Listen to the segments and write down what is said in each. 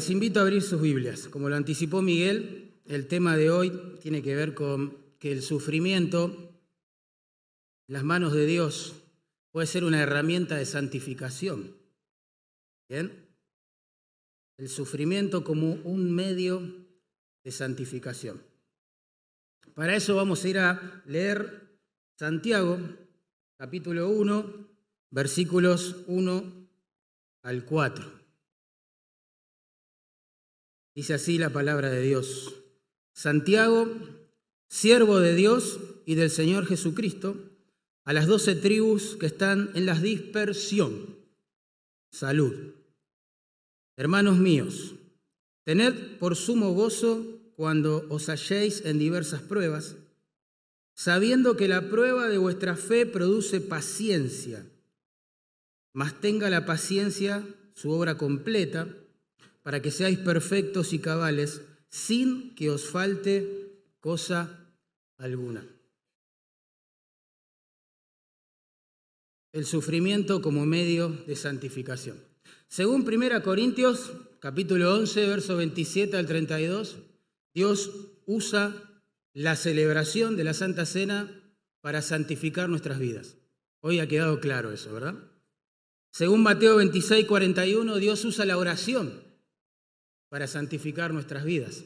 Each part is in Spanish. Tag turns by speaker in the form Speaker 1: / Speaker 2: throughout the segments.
Speaker 1: les invito a abrir sus Biblias. Como lo anticipó Miguel, el tema de hoy tiene que ver con que el sufrimiento en las manos de Dios puede ser una herramienta de santificación. ¿Bien? El sufrimiento como un medio de santificación. Para eso vamos a ir a leer Santiago, capítulo 1, versículos 1 al 4. Dice así la palabra de Dios. Santiago, siervo de Dios y del Señor Jesucristo, a las doce tribus que están en la dispersión. Salud. Hermanos míos, tened por sumo gozo cuando os halléis en diversas pruebas, sabiendo que la prueba de vuestra fe produce paciencia mas tenga la paciencia su obra completa, para que seáis perfectos y cabales, sin que os falte cosa alguna. El sufrimiento como medio de santificación. Según 1 Corintios, capítulo 11, verso 27 al 32, Dios usa la celebración de la Santa Cena para santificar nuestras vidas. Hoy ha quedado claro eso, ¿verdad? Según Mateo 26, 41, Dios usa la oración para santificar nuestras vidas.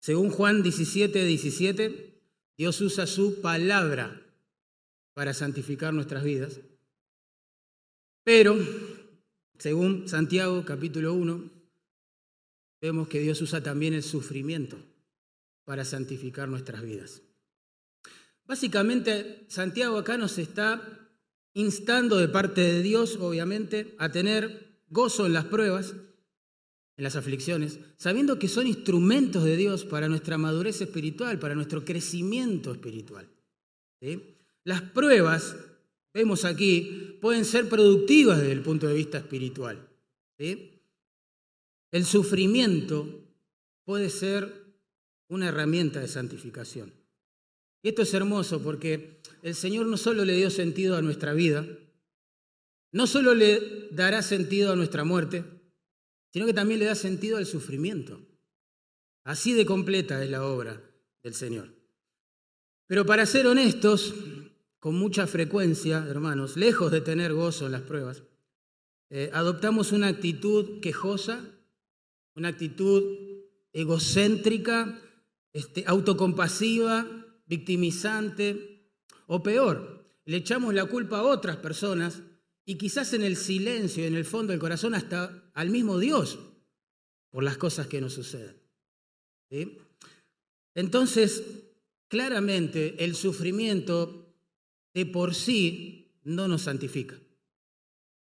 Speaker 1: Según Juan 17, 17, Dios usa su palabra para santificar nuestras vidas. Pero, según Santiago capítulo 1, vemos que Dios usa también el sufrimiento para santificar nuestras vidas. Básicamente, Santiago acá nos está instando de parte de Dios, obviamente, a tener gozo en las pruebas, en las aflicciones, sabiendo que son instrumentos de Dios para nuestra madurez espiritual, para nuestro crecimiento espiritual. Las pruebas, vemos aquí, pueden ser productivas desde el punto de vista espiritual. El sufrimiento puede ser una herramienta de santificación. Y esto es hermoso porque el Señor no solo le dio sentido a nuestra vida, no solo le dará sentido a nuestra muerte, sino que también le da sentido al sufrimiento. Así de completa es la obra del Señor. Pero para ser honestos, con mucha frecuencia, hermanos, lejos de tener gozo en las pruebas, eh, adoptamos una actitud quejosa, una actitud egocéntrica, este, autocompasiva, victimizante o peor, le echamos la culpa a otras personas y quizás en el silencio, en el fondo del corazón, hasta al mismo Dios por las cosas que nos suceden. Entonces, claramente el sufrimiento de por sí no nos santifica,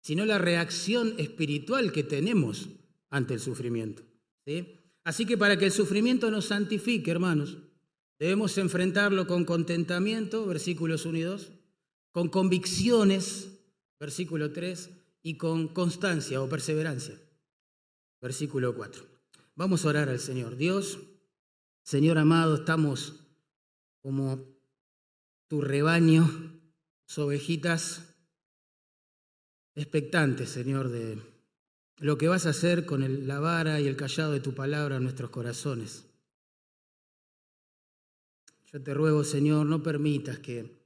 Speaker 1: sino la reacción espiritual que tenemos ante el sufrimiento. Así que para que el sufrimiento nos santifique, hermanos, Debemos enfrentarlo con contentamiento, versículos 1 y 2, con convicciones, versículo 3, y con constancia o perseverancia, versículo 4. Vamos a orar al Señor. Dios, Señor amado, estamos como tu rebaño, ovejitas, expectantes, Señor, de lo que vas a hacer con la vara y el callado de tu palabra en nuestros corazones. Yo te ruego, Señor, no permitas que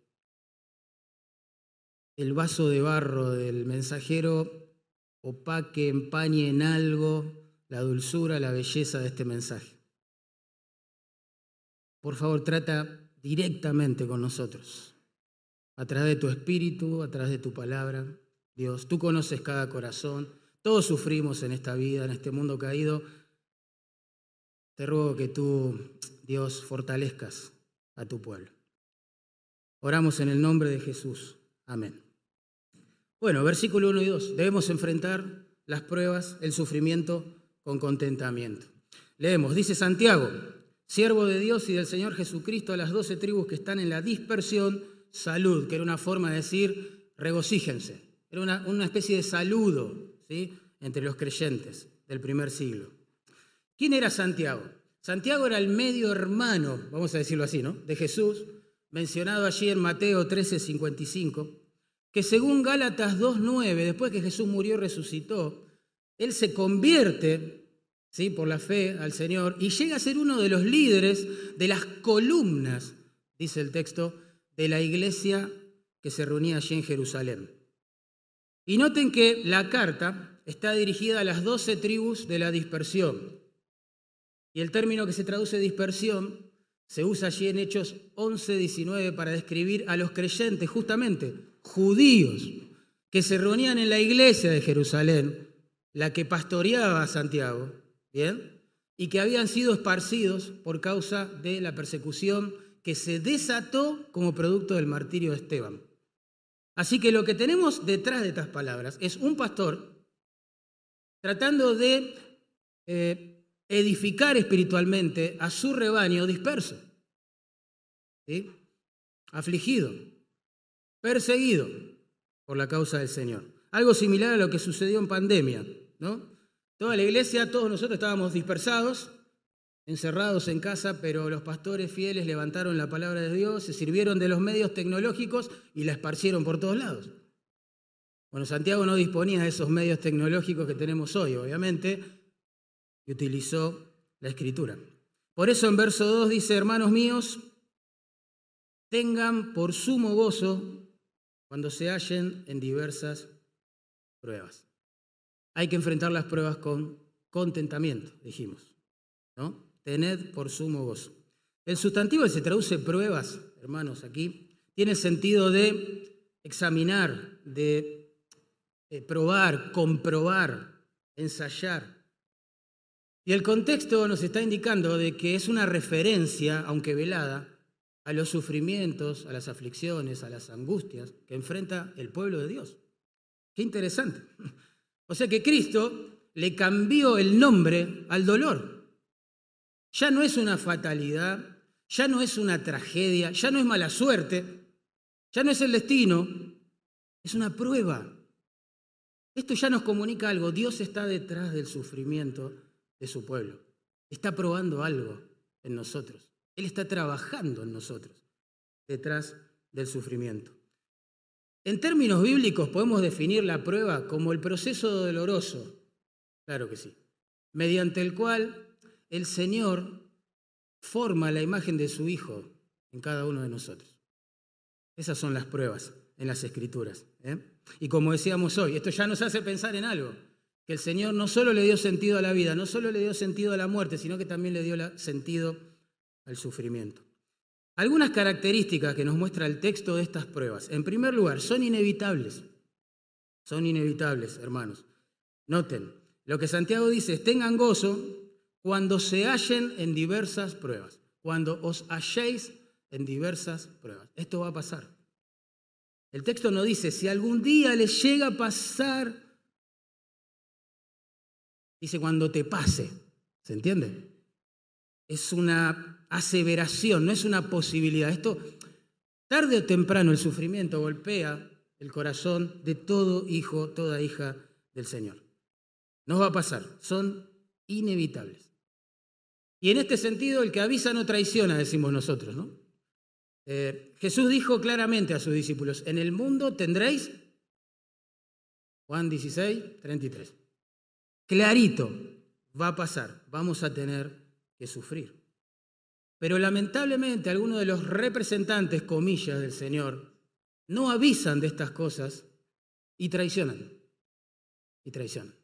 Speaker 1: el vaso de barro del mensajero opaque, empañe en algo la dulzura, la belleza de este mensaje. Por favor, trata directamente con nosotros, a través de tu espíritu, a través de tu palabra. Dios, tú conoces cada corazón, todos sufrimos en esta vida, en este mundo caído. Te ruego que tú, Dios, fortalezcas a tu pueblo. Oramos en el nombre de Jesús. Amén. Bueno, versículo 1 y 2. Debemos enfrentar las pruebas, el sufrimiento con contentamiento. Leemos, dice Santiago, siervo de Dios y del Señor Jesucristo a las doce tribus que están en la dispersión, salud, que era una forma de decir regocíjense. Era una, una especie de saludo ¿sí? entre los creyentes del primer siglo. ¿Quién era Santiago? Santiago era el medio hermano, vamos a decirlo así, ¿no? De Jesús, mencionado allí en Mateo 13, 55, que según Gálatas 2.9, después que Jesús murió y resucitó, Él se convierte ¿sí? por la fe al Señor y llega a ser uno de los líderes de las columnas, dice el texto, de la iglesia que se reunía allí en Jerusalén. Y noten que la carta está dirigida a las doce tribus de la dispersión. Y el término que se traduce dispersión se usa allí en Hechos 11, 19 para describir a los creyentes, justamente judíos, que se reunían en la iglesia de Jerusalén, la que pastoreaba a Santiago, ¿bien? Y que habían sido esparcidos por causa de la persecución que se desató como producto del martirio de Esteban. Así que lo que tenemos detrás de estas palabras es un pastor tratando de eh, edificar espiritualmente a su rebaño disperso, afligido, perseguido por la causa del Señor. Algo similar a lo que sucedió en pandemia, ¿no? Toda la iglesia, todos nosotros estábamos dispersados, encerrados en casa, pero los pastores fieles levantaron la palabra de Dios, se sirvieron de los medios tecnológicos y la esparcieron por todos lados. Bueno, Santiago no disponía de esos medios tecnológicos que tenemos hoy, obviamente, y utilizó la escritura. Por eso en verso 2 dice, hermanos míos, tengan por sumo gozo cuando se hallen en diversas pruebas. Hay que enfrentar las pruebas con contentamiento, dijimos. ¿no? Tened por sumo gozo. El sustantivo que se traduce pruebas, hermanos, aquí, tiene sentido de examinar, de eh, probar, comprobar, ensayar. Y el contexto nos está indicando de que es una referencia, aunque velada, a los sufrimientos, a las aflicciones, a las angustias que enfrenta el pueblo de Dios. Qué interesante. O sea que Cristo le cambió el nombre al dolor. Ya no es una fatalidad, ya no es una tragedia, ya no es mala suerte, ya no es el destino, es una prueba. Esto ya nos comunica algo. Dios está detrás del sufrimiento de su pueblo. Está probando algo en nosotros. Él está trabajando en nosotros detrás del sufrimiento. En términos bíblicos podemos definir la prueba como el proceso doloroso, claro que sí, mediante el cual el Señor forma la imagen de su Hijo en cada uno de nosotros. Esas son las pruebas en las Escrituras. ¿eh? Y como decíamos hoy, esto ya nos hace pensar en algo que el Señor no solo le dio sentido a la vida, no solo le dio sentido a la muerte, sino que también le dio sentido al sufrimiento. Algunas características que nos muestra el texto de estas pruebas. En primer lugar, son inevitables. Son inevitables, hermanos. Noten, lo que Santiago dice es, tengan gozo cuando se hallen en diversas pruebas, cuando os halléis en diversas pruebas. Esto va a pasar. El texto no dice, si algún día les llega a pasar Dice cuando te pase. ¿Se entiende? Es una aseveración, no es una posibilidad. Esto, tarde o temprano, el sufrimiento golpea el corazón de todo hijo, toda hija del Señor. Nos va a pasar, son inevitables. Y en este sentido, el que avisa no traiciona, decimos nosotros, ¿no? Eh, Jesús dijo claramente a sus discípulos, en el mundo tendréis, Juan 16, 33, clarito, va a pasar, vamos a tener que sufrir. Pero lamentablemente algunos de los representantes, comillas, del Señor, no avisan de estas cosas y traicionan. Y traicionan.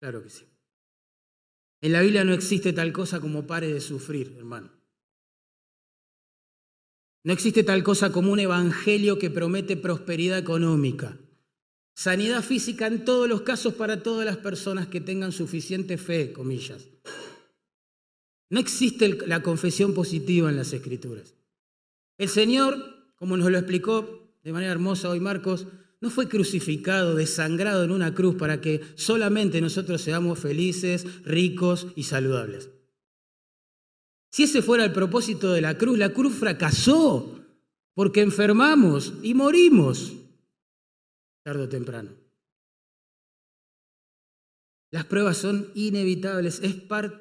Speaker 1: Claro que sí. En la Biblia no existe tal cosa como pare de sufrir, hermano. No existe tal cosa como un evangelio que promete prosperidad económica. Sanidad física en todos los casos para todas las personas que tengan suficiente fe, comillas. No existe la confesión positiva en las escrituras. El Señor, como nos lo explicó de manera hermosa hoy Marcos, no fue crucificado, desangrado en una cruz para que solamente nosotros seamos felices, ricos y saludables. Si ese fuera el propósito de la cruz, la cruz fracasó porque enfermamos y morimos tarde o temprano. Las pruebas son inevitables, es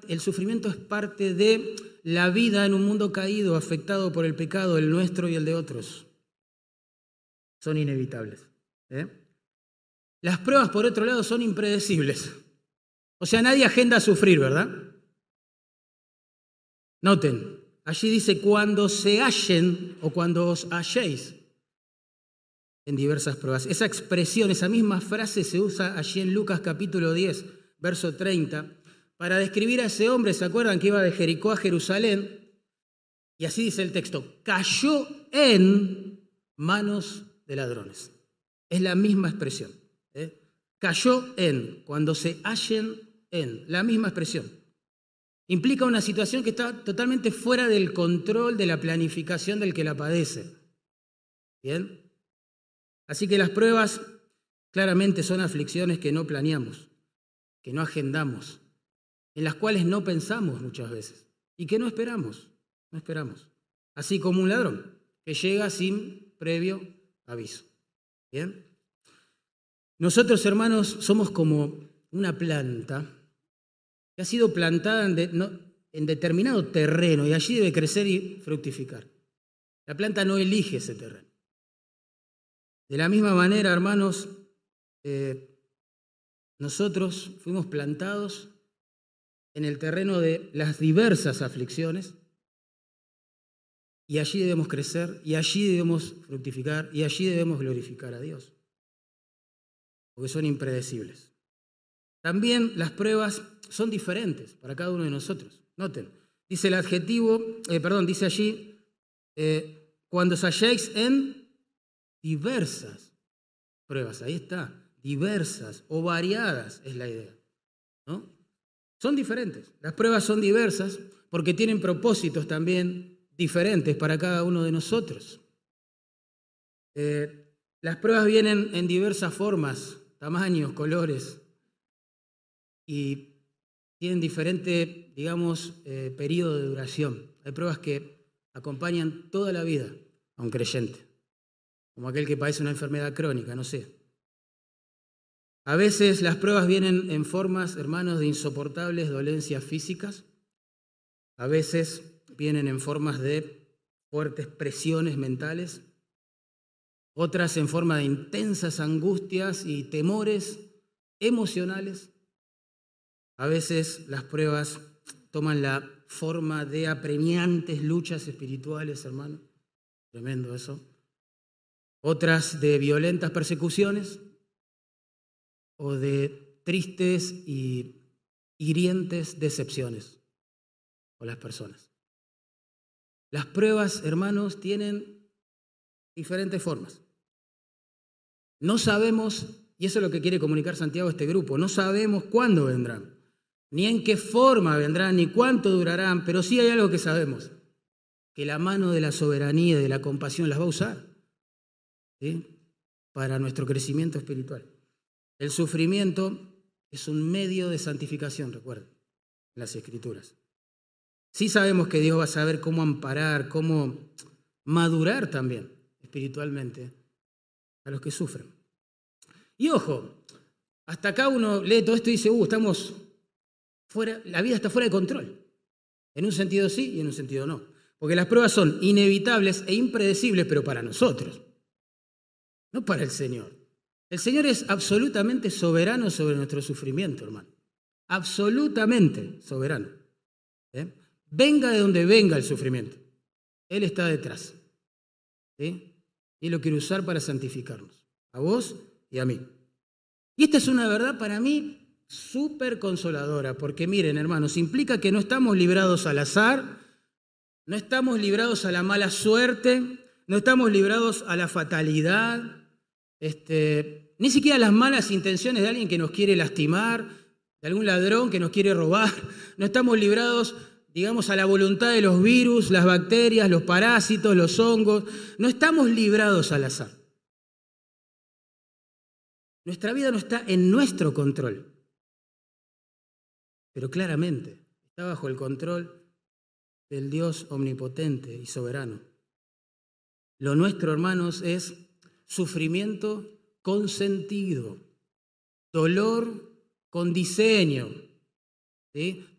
Speaker 1: el sufrimiento es parte de la vida en un mundo caído, afectado por el pecado, el nuestro y el de otros. Son inevitables. ¿eh? Las pruebas, por otro lado, son impredecibles. O sea, nadie agenda a sufrir, ¿verdad? Noten, allí dice cuando se hallen o cuando os halléis en diversas pruebas. Esa expresión, esa misma frase se usa allí en Lucas capítulo 10, verso 30, para describir a ese hombre, ¿se acuerdan que iba de Jericó a Jerusalén? Y así dice el texto, cayó en manos de ladrones. Es la misma expresión. ¿eh? Cayó en, cuando se hallen en, la misma expresión. Implica una situación que está totalmente fuera del control de la planificación del que la padece. ¿Bien? Así que las pruebas claramente son aflicciones que no planeamos, que no agendamos, en las cuales no pensamos muchas veces y que no esperamos, no esperamos. Así como un ladrón que llega sin previo aviso. ¿Bien? Nosotros, hermanos, somos como una planta que ha sido plantada en, determinado terreno y allí debe crecer y fructificar. La planta no elige ese terreno. De la misma manera, hermanos, eh, nosotros fuimos plantados en el terreno de las diversas aflicciones y allí debemos crecer y allí debemos fructificar y allí debemos glorificar a Dios, porque son impredecibles. También las pruebas son diferentes para cada uno de nosotros. Noten, dice el adjetivo, eh, perdón, dice allí, eh, cuando os halléis en diversas pruebas, ahí está, diversas o variadas es la idea. ¿no? Son diferentes, las pruebas son diversas porque tienen propósitos también diferentes para cada uno de nosotros. Eh, las pruebas vienen en diversas formas, tamaños, colores y tienen diferente, digamos, eh, periodo de duración. Hay pruebas que acompañan toda la vida a un creyente como aquel que padece una enfermedad crónica, no sé. A veces las pruebas vienen en formas, hermanos, de insoportables dolencias físicas. A veces vienen en formas de fuertes presiones mentales. Otras en forma de intensas angustias y temores emocionales. A veces las pruebas toman la forma de apremiantes luchas espirituales, hermano. Tremendo eso otras de violentas persecuciones o de tristes y hirientes decepciones con las personas. Las pruebas, hermanos, tienen diferentes formas. No sabemos, y eso es lo que quiere comunicar Santiago a este grupo, no sabemos cuándo vendrán, ni en qué forma vendrán, ni cuánto durarán, pero sí hay algo que sabemos, que la mano de la soberanía y de la compasión las va a usar para nuestro crecimiento espiritual. El sufrimiento es un medio de santificación, recuerden, en las escrituras. Sí sabemos que Dios va a saber cómo amparar, cómo madurar también espiritualmente a los que sufren. Y ojo, hasta acá uno lee todo esto y dice, uh, estamos fuera, la vida está fuera de control. En un sentido sí y en un sentido no. Porque las pruebas son inevitables e impredecibles, pero para nosotros no para el Señor. El Señor es absolutamente soberano sobre nuestro sufrimiento, hermano. Absolutamente soberano. ¿eh? Venga de donde venga el sufrimiento. Él está detrás. Y lo quiere usar para santificarnos. A vos y a mí. Y esta es una verdad para mí súper consoladora, porque miren, hermanos, implica que no estamos librados al azar, no estamos librados a la mala suerte, no estamos librados a la fatalidad, este, ni siquiera las malas intenciones de alguien que nos quiere lastimar, de algún ladrón que nos quiere robar. No estamos librados, digamos, a la voluntad de los virus, las bacterias, los parásitos, los hongos. No estamos librados al azar. Nuestra vida no está en nuestro control, pero claramente está bajo el control del Dios omnipotente y soberano. Lo nuestro, hermanos, es sufrimiento con sentido, dolor con diseño,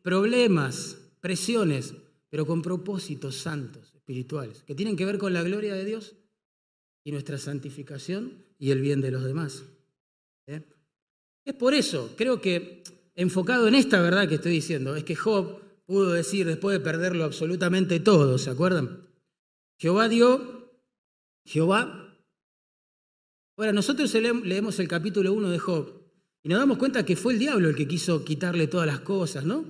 Speaker 1: problemas, presiones, pero con propósitos santos, espirituales, que tienen que ver con la gloria de Dios y nuestra santificación y el bien de los demás. Es por eso, creo que enfocado en esta verdad que estoy diciendo, es que Job pudo decir después de perderlo absolutamente todo, ¿se acuerdan? Jehová dio, Jehová. Ahora, nosotros leemos el capítulo 1 de Job y nos damos cuenta que fue el diablo el que quiso quitarle todas las cosas, ¿no?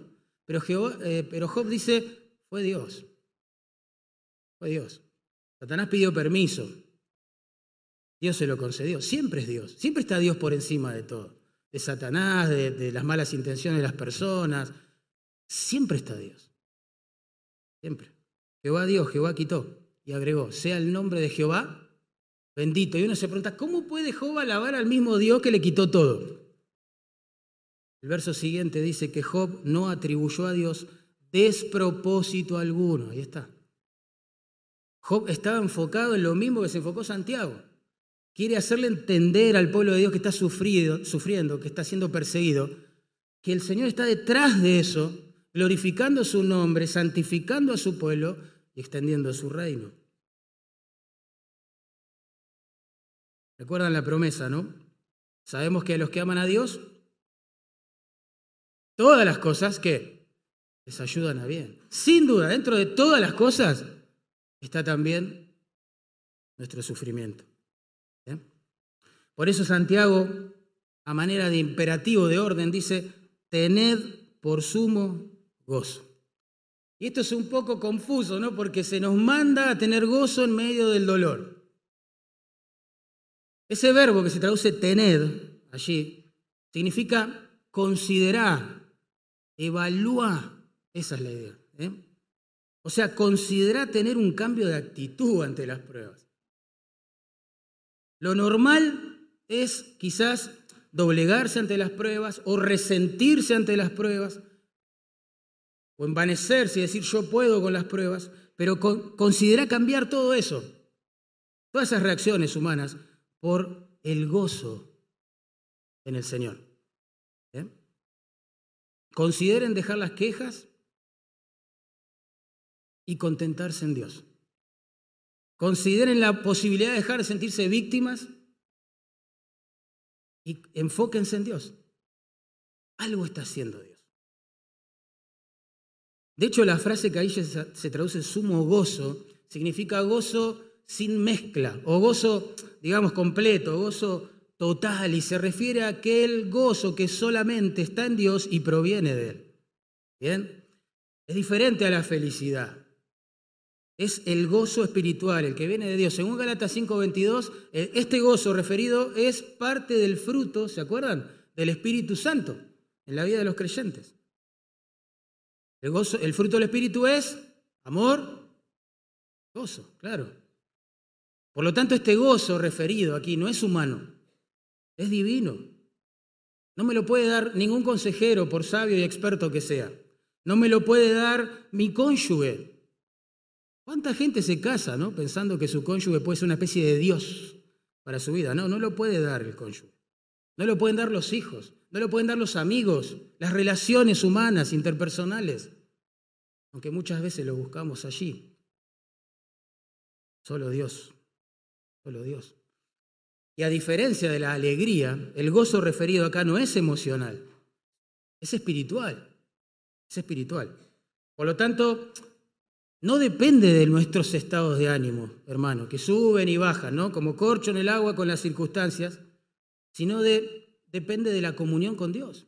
Speaker 1: Pero, eh, pero Job dice, fue Dios. Fue Dios. Satanás pidió permiso. Dios se lo concedió. Siempre es Dios. Siempre está Dios por encima de todo. De Satanás, de, las malas intenciones de las personas. Siempre está Dios. Siempre. Jehová Dios, Jehová quitó. Y agregó, sea el nombre de Jehová bendito. Y uno se pregunta, ¿cómo puede Jehová alabar al mismo Dios que le quitó todo? El verso siguiente dice que Job no atribuyó a Dios despropósito alguno. Ahí está. Job estaba enfocado en lo mismo que se enfocó Santiago. Quiere hacerle entender al pueblo de Dios que está sufriendo, que está siendo perseguido, que el Señor está detrás de eso, glorificando su nombre, santificando a su pueblo y extendiendo su reino. Recuerdan la promesa, ¿no? Sabemos que a los que aman a Dios, todas las cosas que les ayudan a bien. Sin duda, dentro de todas las cosas está también nuestro sufrimiento. Por eso Santiago, a manera de imperativo de orden, dice, tened por sumo gozo. Y esto es un poco confuso, ¿no? Porque se nos manda a tener gozo en medio del dolor. Ese verbo que se traduce tened allí significa considerar, evaluar. Esa es la idea. ¿eh? O sea, considera tener un cambio de actitud ante las pruebas. Lo normal es quizás doblegarse ante las pruebas o resentirse ante las pruebas o envanecerse y decir yo puedo con las pruebas, pero considera cambiar todo eso, todas esas reacciones humanas, por el gozo en el Señor. ¿eh? Consideren dejar las quejas y contentarse en Dios. Consideren la posibilidad de dejar de sentirse víctimas y enfóquense en Dios. Algo está haciendo Dios. De hecho, la frase que ahí se traduce sumo gozo significa gozo sin mezcla o gozo, digamos, completo, gozo total y se refiere a aquel gozo que solamente está en Dios y proviene de Él. ¿Bien? Es diferente a la felicidad. Es el gozo espiritual, el que viene de Dios. Según Galatas 5:22, eh, este gozo referido es parte del fruto, ¿se acuerdan? Del Espíritu Santo en la vida de los creyentes. El, gozo, el fruto del Espíritu es amor, gozo, claro. Por lo tanto, este gozo referido aquí no es humano, es divino. No me lo puede dar ningún consejero, por sabio y experto que sea. No me lo puede dar mi cónyuge, ¿Cuánta gente se casa ¿no? pensando que su cónyuge puede ser una especie de Dios para su vida? No, no lo puede dar el cónyuge. No lo pueden dar los hijos, no lo pueden dar los amigos, las relaciones humanas, interpersonales, aunque muchas veces lo buscamos allí. Solo Dios, solo Dios. Y a diferencia de la alegría, el gozo referido acá no es emocional, es espiritual, es espiritual. Por lo tanto, no depende de nuestros estados de ánimo, hermano, que suben y bajan, ¿no? Como corcho en el agua con las circunstancias, sino de, depende de la comunión con Dios.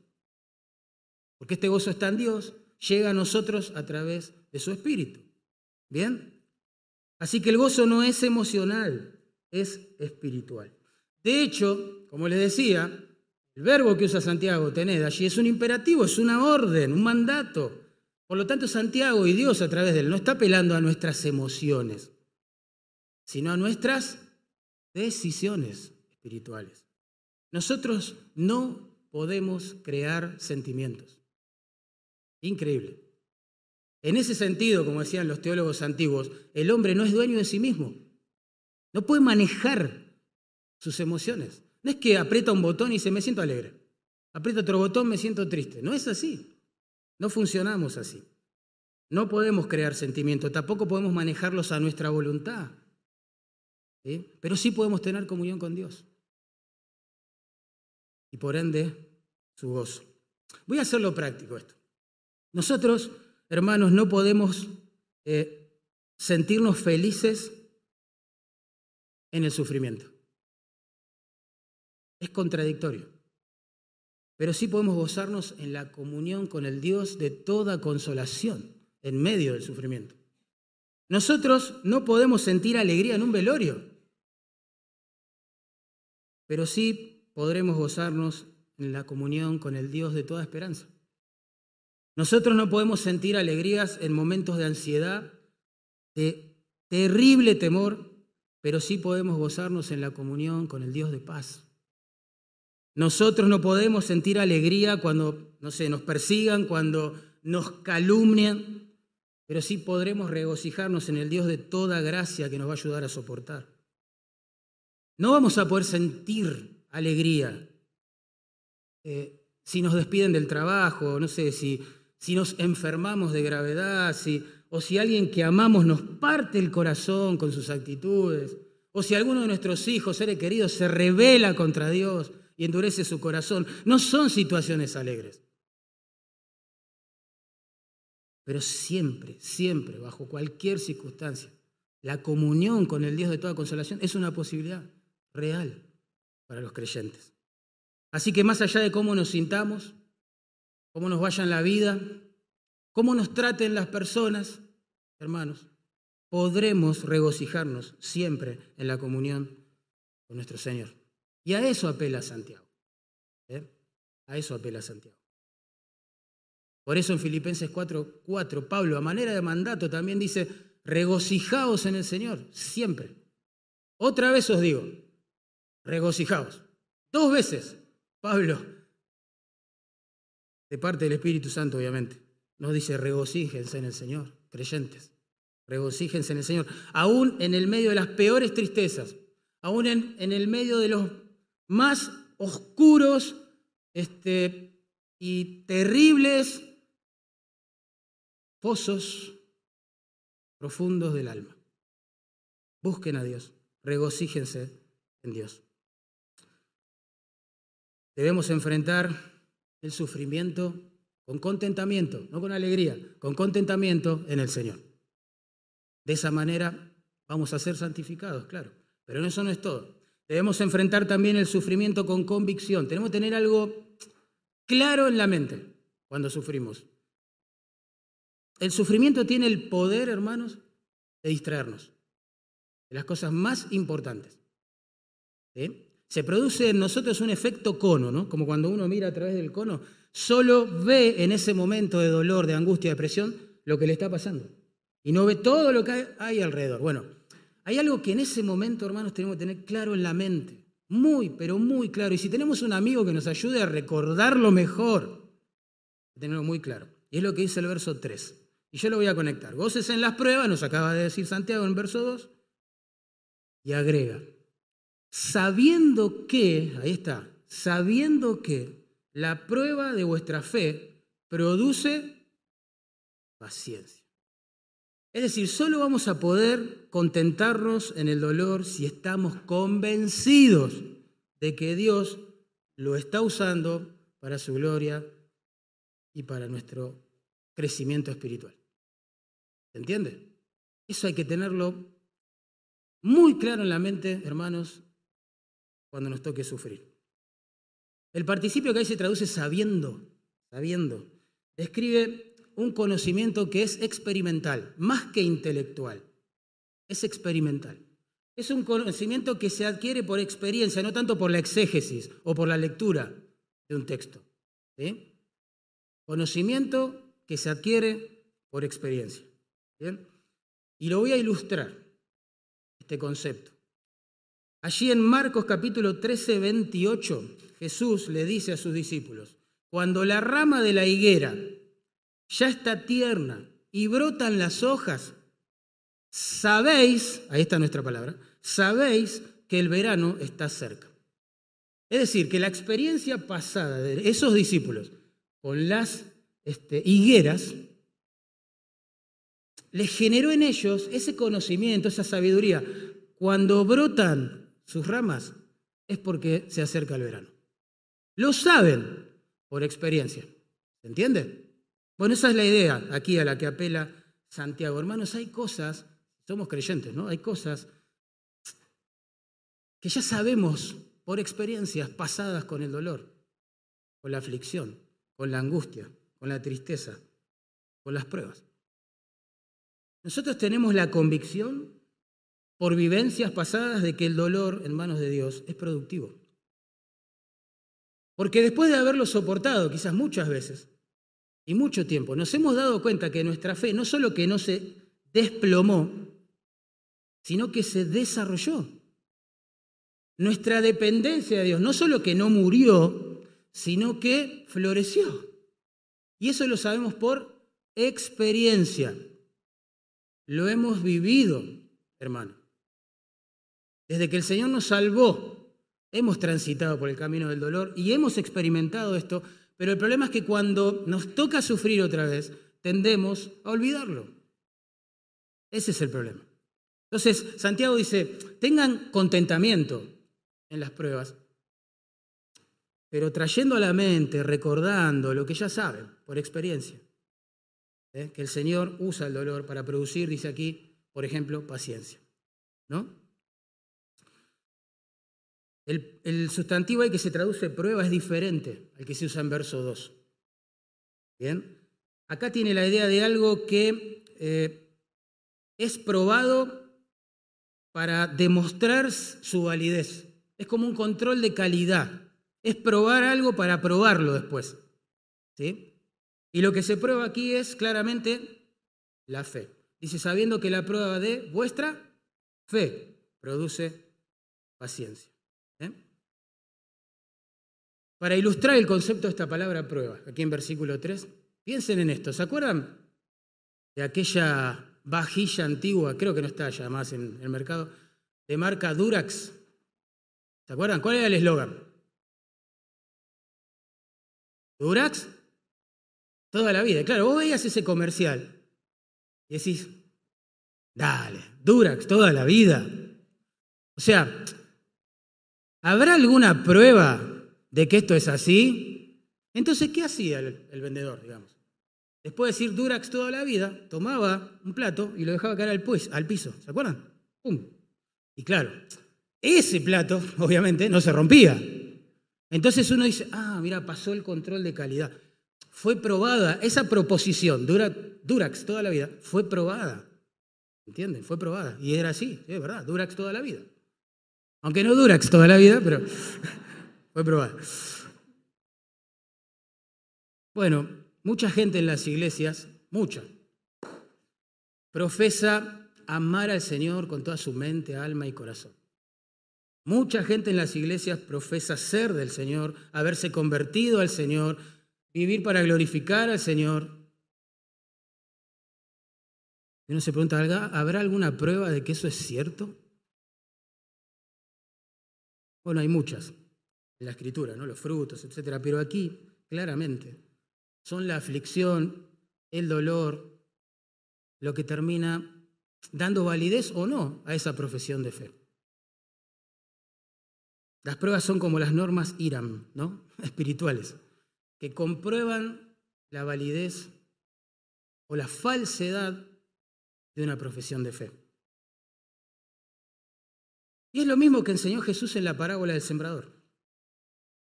Speaker 1: Porque este gozo está en Dios, llega a nosotros a través de su espíritu. ¿Bien? Así que el gozo no es emocional, es espiritual. De hecho, como les decía, el verbo que usa Santiago, tened allí, es un imperativo, es una orden, un mandato. Por lo tanto, Santiago y Dios a través de él no está apelando a nuestras emociones, sino a nuestras decisiones espirituales. Nosotros no podemos crear sentimientos. Increíble. En ese sentido, como decían los teólogos antiguos, el hombre no es dueño de sí mismo. No puede manejar sus emociones. No es que aprieta un botón y dice, me siento alegre. Aprieta otro botón, me siento triste. No es así. No funcionamos así. No podemos crear sentimientos, tampoco podemos manejarlos a nuestra voluntad. pero sí podemos tener comunión con Dios. Y por ende, su gozo. Voy a hacerlo práctico esto. Nosotros, hermanos, no podemos eh, sentirnos felices en el sufrimiento. Es contradictorio. Pero sí podemos gozarnos en la comunión con el Dios de toda consolación en medio del sufrimiento. Nosotros no podemos sentir alegría en un velorio, pero sí podremos gozarnos en la comunión con el Dios de toda esperanza. Nosotros no podemos sentir alegrías en momentos de ansiedad, de terrible temor, pero sí podemos gozarnos en la comunión con el Dios de paz. Nosotros no podemos sentir alegría cuando, no sé, nos persigan, cuando nos calumnian, pero sí podremos regocijarnos en el Dios de toda gracia que nos va a ayudar a soportar. No vamos a poder sentir alegría eh, si nos despiden del trabajo, no sé, si, si nos enfermamos de gravedad, si, o si alguien que amamos nos parte el corazón con sus actitudes, o si alguno de nuestros hijos, seres queridos, se revela contra Dios y endurece su corazón. No son situaciones alegres. Pero siempre, siempre, bajo cualquier circunstancia, la comunión con el Dios de toda consolación es una posibilidad real para los creyentes. Así que más allá de cómo nos sintamos, cómo nos vaya en la vida, cómo nos traten las personas, hermanos, podremos regocijarnos siempre en la comunión con nuestro Señor. Y a eso apela Santiago. ¿eh? A eso apela Santiago. Por eso en Filipenses 4, 4, Pablo, a manera de mandato, también dice, regocijaos en el Señor, siempre. Otra vez os digo, regocijaos. Dos veces, Pablo, de parte del Espíritu Santo, obviamente, nos dice, regocíjense en el Señor, creyentes. Regocíjense en el Señor, aún en el medio de las peores tristezas, aún en, en el medio de los más oscuros este, y terribles pozos profundos del alma. Busquen a Dios, regocíjense en Dios. Debemos enfrentar el sufrimiento con contentamiento, no con alegría, con contentamiento en el Señor. De esa manera vamos a ser santificados, claro, pero eso no es todo. Debemos enfrentar también el sufrimiento con convicción. Tenemos que tener algo claro en la mente cuando sufrimos. El sufrimiento tiene el poder, hermanos, de distraernos de las cosas más importantes. Se produce en nosotros un efecto cono, ¿no? Como cuando uno mira a través del cono, solo ve en ese momento de dolor, de angustia, de depresión, lo que le está pasando. Y no ve todo lo que hay alrededor. Bueno, hay algo que en ese momento, hermanos, tenemos que tener claro en la mente. Muy, pero muy claro. Y si tenemos un amigo que nos ayude a recordarlo mejor, tenerlo muy claro. Y es lo que dice el verso 3. Y yo lo voy a conectar. Goces en las pruebas, nos acaba de decir Santiago en verso 2, y agrega, sabiendo que, ahí está, sabiendo que la prueba de vuestra fe produce paciencia. Es decir, solo vamos a poder contentarnos en el dolor si estamos convencidos de que Dios lo está usando para su gloria y para nuestro crecimiento espiritual. ¿Se entiende? Eso hay que tenerlo muy claro en la mente, hermanos, cuando nos toque sufrir. El participio que ahí se traduce sabiendo, sabiendo, describe un conocimiento que es experimental, más que intelectual. Es experimental. Es un conocimiento que se adquiere por experiencia, no tanto por la exégesis o por la lectura de un texto. Conocimiento que se adquiere por experiencia. Y lo voy a ilustrar, este concepto. Allí en Marcos capítulo 13, 28, Jesús le dice a sus discípulos, cuando la rama de la higuera ya está tierna y brotan las hojas, sabéis, ahí está nuestra palabra, sabéis que el verano está cerca. Es decir, que la experiencia pasada de esos discípulos con las este, higueras, les generó en ellos ese conocimiento, esa sabiduría. cuando brotan sus ramas es porque se acerca el verano. Lo saben por experiencia. ¿Se entiende? Bueno, esa es la idea aquí a la que apela Santiago. Hermanos, hay cosas, somos creyentes, ¿no? Hay cosas que ya sabemos por experiencias pasadas con el dolor, con la aflicción, con la angustia, con la tristeza, con las pruebas. Nosotros tenemos la convicción por vivencias pasadas de que el dolor en manos de Dios es productivo. Porque después de haberlo soportado quizás muchas veces y mucho tiempo, nos hemos dado cuenta que nuestra fe no solo que no se desplomó, sino que se desarrolló. Nuestra dependencia de Dios no solo que no murió, sino que floreció. Y eso lo sabemos por experiencia. Lo hemos vivido, hermano. Desde que el Señor nos salvó, hemos transitado por el camino del dolor y hemos experimentado esto, pero el problema es que cuando nos toca sufrir otra vez, tendemos a olvidarlo. Ese es el problema. Entonces, Santiago dice, tengan contentamiento en las pruebas, pero trayendo a la mente, recordando lo que ya saben por experiencia, ¿eh? que el Señor usa el dolor para producir, dice aquí, por ejemplo, paciencia. ¿No? El, sustantivo ahí que se traduce prueba es diferente al que se usa en verso 2. Bien, acá tiene la idea de algo que eh, es probado para demostrar su validez. Es como un control de calidad. Es probar algo para probarlo después. ¿Sí? Y lo que se prueba aquí es claramente la fe. Dice, sabiendo que la prueba de vuestra fe produce paciencia. Para ilustrar el concepto de esta palabra prueba, aquí en versículo 3, piensen en esto. ¿Se acuerdan de aquella vajilla antigua, creo que no está ya más en el mercado, de marca Durax? ¿Se acuerdan? ¿Cuál era el eslogan? Durax, toda la vida. Claro, vos veías ese comercial y decís, dale, Durax, toda la vida. O sea, ¿Habrá alguna prueba de que esto es así? Entonces, ¿qué hacía el, vendedor, digamos? Después de decir Durax toda la vida, tomaba un plato y lo dejaba caer al, pues, piso. ¿Se acuerdan? ¡Pum! Y claro, ese plato, obviamente, no se rompía. Entonces uno dice, ah, mira, pasó el control de calidad. Fue probada, esa proposición, Durax toda la vida, fue probada. ¿Entienden? Fue probada. Y era así, es verdad, Durax toda la vida. Aunque no Durax toda la vida, pero fue probado. Bueno, mucha gente en las iglesias, mucha, profesa amar al Señor con toda su mente, alma y corazón. Mucha gente en las iglesias profesa ser del Señor, haberse convertido al Señor, vivir para glorificar al Señor. Y uno se pregunta, ¿habrá alguna prueba de que eso es cierto? Bueno, hay muchas en la escritura, ¿no? Los frutos, etcétera, pero aquí claramente son la aflicción, el dolor, lo que termina dando validez o no a esa profesión de fe. Las pruebas son como las normas IRAM, ¿no? Espirituales, que comprueban la validez o la falsedad de una profesión de fe. Y es lo mismo que enseñó Jesús en la parábola del sembrador.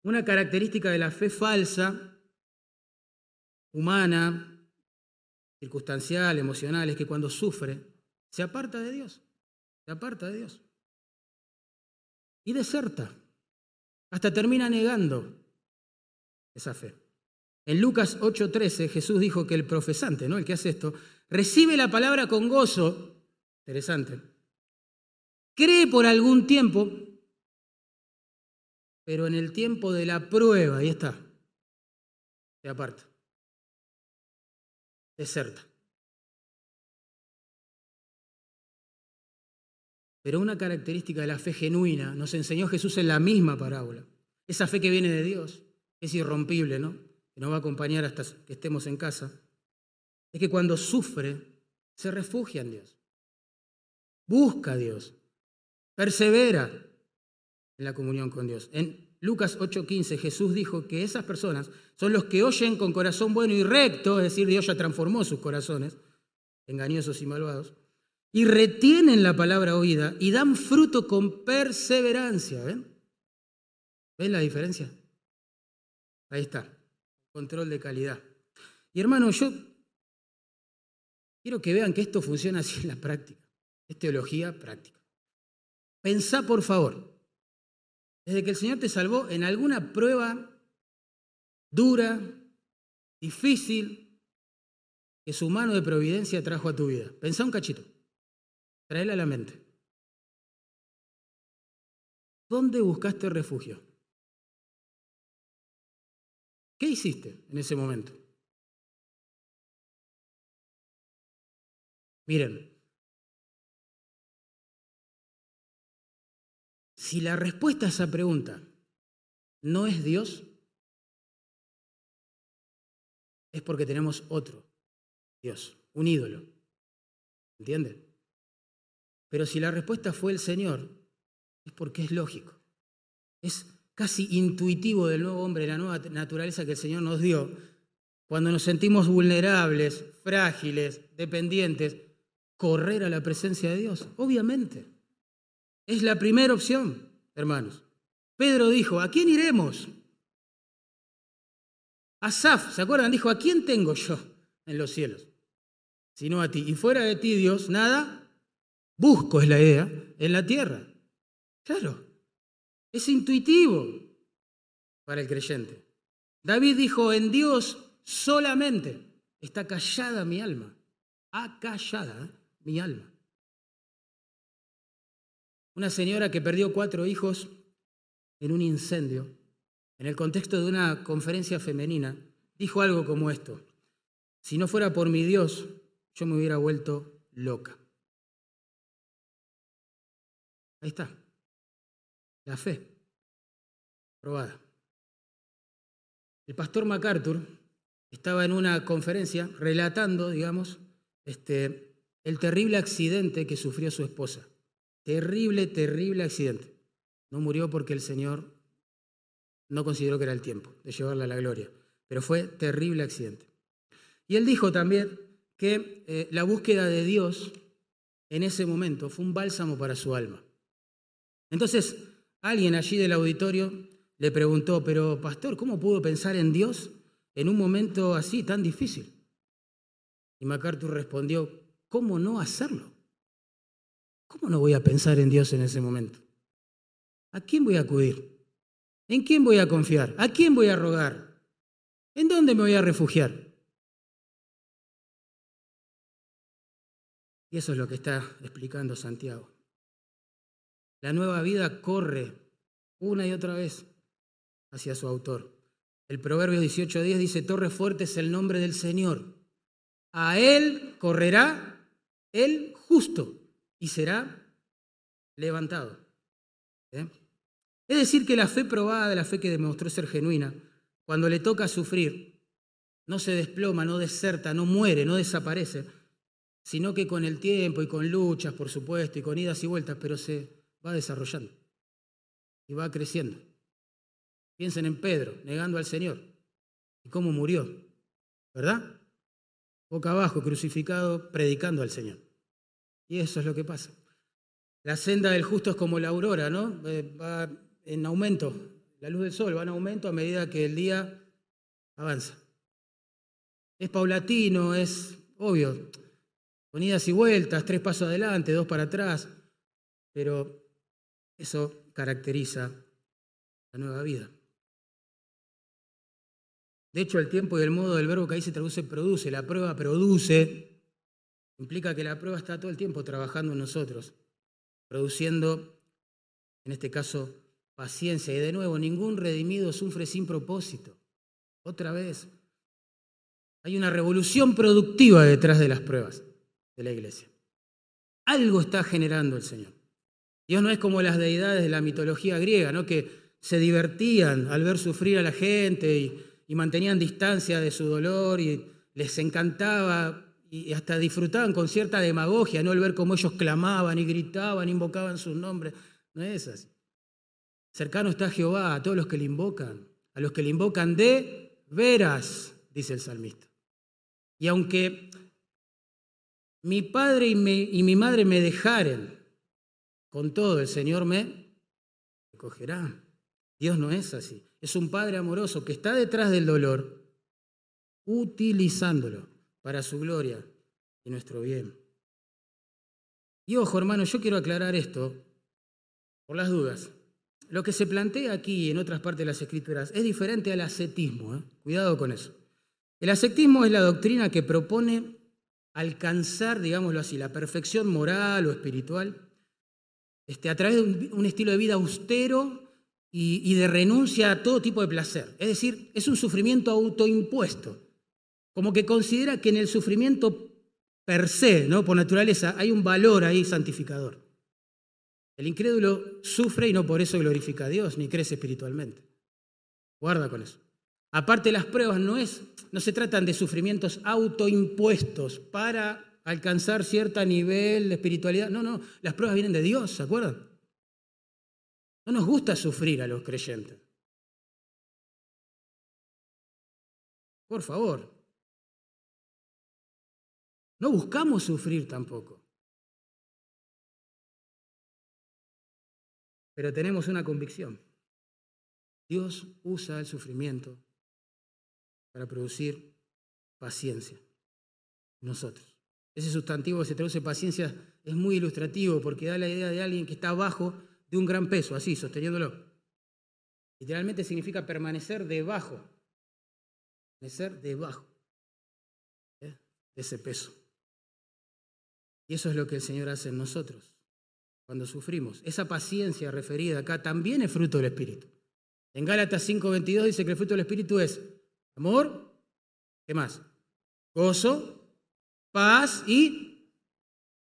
Speaker 1: Una característica de la fe falsa, humana, circunstancial, emocional, es que cuando sufre, se aparta de Dios, se aparta de Dios. Y deserta, hasta termina negando esa fe. En Lucas 8:13 Jesús dijo que el profesante, ¿no? el que hace esto, recibe la palabra con gozo, interesante, cree por algún tiempo, pero en el tiempo de la prueba, ahí está, se aparta, deserta. Pero una característica de la fe genuina nos enseñó Jesús en la misma parábola. Esa fe que viene de Dios, es irrompible, ¿no? Que nos va a acompañar hasta que estemos en casa. Es que cuando sufre, se refugia en Dios. Busca a Dios. persevera en la comunión con Dios. En Lucas 8:15 Jesús dijo que esas personas son los que oyen con corazón bueno y recto, es decir, Dios ya transformó sus corazones, engañosos y malvados, y retienen la palabra oída y dan fruto con perseverancia. ¿Ven? ¿Ven la diferencia? Ahí está, control de calidad. Y hermano, yo quiero que vean que esto funciona así en la práctica. Es teología práctica. Pensá, por favor, desde que el Señor te salvó en alguna prueba dura, difícil, que su mano de providencia trajo a tu vida. Pensá un cachito. Traela a la mente. ¿Dónde buscaste refugio? ¿Qué hiciste en ese momento? Miren, si la respuesta a esa pregunta no es Dios, es porque tenemos otro Dios, un ídolo. ¿Entiende? Pero si la respuesta fue el Señor, es porque es lógico. Es casi intuitivo del nuevo hombre, la nueva naturaleza que el Señor nos dio. Cuando nos sentimos vulnerables, frágiles, dependientes, correr a la presencia de Dios, obviamente. Es la primera opción, hermanos. Pedro dijo, ¿a quién iremos? Asaf, ¿se acuerdan? Dijo, ¿a quién tengo yo en los cielos? Sino a ti. Y fuera de ti, Dios, nada busco, es la idea, en la tierra. Claro, es intuitivo para el creyente. David dijo, en Dios solamente está callada mi alma, acallada ¿eh? mi alma. Una señora que perdió cuatro hijos en un incendio, en el contexto de una conferencia femenina, dijo algo como esto, si no fuera por mi Dios, yo me hubiera vuelto loca. Ahí está. La fe. Probada. El pastor MacArthur estaba en una conferencia relatando, digamos, este, el terrible accidente que sufrió su esposa. Terrible, terrible accidente. No murió porque el Señor no consideró que era el tiempo de llevarla a la gloria, pero fue terrible accidente. Y él dijo también que eh, la búsqueda de Dios en ese momento fue un bálsamo para su alma. Entonces, alguien allí del auditorio le preguntó, pero pastor, ¿cómo pudo pensar en Dios en un momento así tan difícil? Y MacArthur respondió, ¿cómo no hacerlo? ¿Cómo no voy a pensar en Dios en ese momento? ¿A quién voy a acudir? ¿En quién voy a confiar? ¿A quién voy a rogar? ¿En dónde me voy a refugiar? Y eso es lo que está explicando Santiago. La nueva vida corre una y otra vez hacia su autor. El Proverbio 18.10 dice, Torre fuerte es el nombre del Señor. A él correrá el justo y será levantado. ¿Eh? Es decir, que la fe probada, la fe que demostró ser genuina, cuando le toca sufrir, no se desploma, no deserta, no muere, no desaparece, sino que con el tiempo y con luchas, por supuesto, y con idas y vueltas, pero se va desarrollando y va creciendo. Piensen en Pedro, negando al Señor y cómo murió, ¿verdad? Boca abajo, crucificado, predicando al Señor. Y eso es lo que pasa. La senda del justo es como la aurora, ¿no? Eh, va en aumento. La luz del sol va en aumento a medida que el día avanza. Es paulatino, es obvio, con idas y vueltas, tres pasos adelante, dos para atrás, pero eso caracteriza la nueva vida. De hecho, el tiempo y el modo del verbo que ahí se traduce produce. La prueba produce. Implica que la prueba está todo el tiempo trabajando en nosotros, produciendo, en este caso, paciencia. Y de nuevo, ningún redimido sufre sin propósito. Otra vez, hay una revolución productiva detrás de las pruebas de la iglesia. Algo está generando el Señor. Dios no es como las deidades de la mitología griega, ¿no? que se divertían al ver sufrir a la gente y, mantenían distancia de su dolor y les encantaba y hasta disfrutaban con cierta demagogia, ¿no? El ver cómo ellos clamaban y gritaban, invocaban sus nombres. No es así. Cercano está Jehová a todos los que le invocan, a los que le invocan de veras, dice el salmista. Y aunque mi padre y mi, madre me dejaren, con todo el Señor me cogerá. Dios no es así. Es un Padre amoroso que está detrás del dolor, utilizándolo para su gloria y nuestro bien. Y ojo, hermano, yo quiero aclarar esto por las dudas. Lo que se plantea aquí en otras partes de las Escrituras es diferente al ascetismo. ¿eh? Cuidado con eso. El ascetismo es la doctrina que propone alcanzar, digámoslo así, la perfección moral o espiritual este, a través de un, estilo de vida austero y, de renuncia a todo tipo de placer. Es decir, es un sufrimiento autoimpuesto, como que considera que en el sufrimiento per se, ¿no? por naturaleza, hay un valor ahí santificador. El incrédulo sufre y no por eso glorifica a Dios ni crece espiritualmente. Guarda con eso. Aparte las pruebas no, es, no se tratan de sufrimientos autoimpuestos para alcanzar cierto nivel de espiritualidad. No, no, las pruebas vienen de Dios, ¿se acuerdan? No nos gusta sufrir a los creyentes. Por favor. No buscamos sufrir tampoco. Pero tenemos una convicción. Dios usa el sufrimiento para producir paciencia. Nosotros. Ese sustantivo que se traduce paciencia es muy ilustrativo porque da la idea de alguien que está abajo de un gran peso, así, sosteniéndolo. Literalmente significa permanecer debajo. Permanecer debajo ¿eh? de ese peso. Y eso es lo que el Señor hace en nosotros cuando sufrimos. Esa paciencia referida acá también es fruto del Espíritu. En Gálatas 5:22 dice que el fruto del Espíritu es Amor, ¿qué más? Gozo, paz y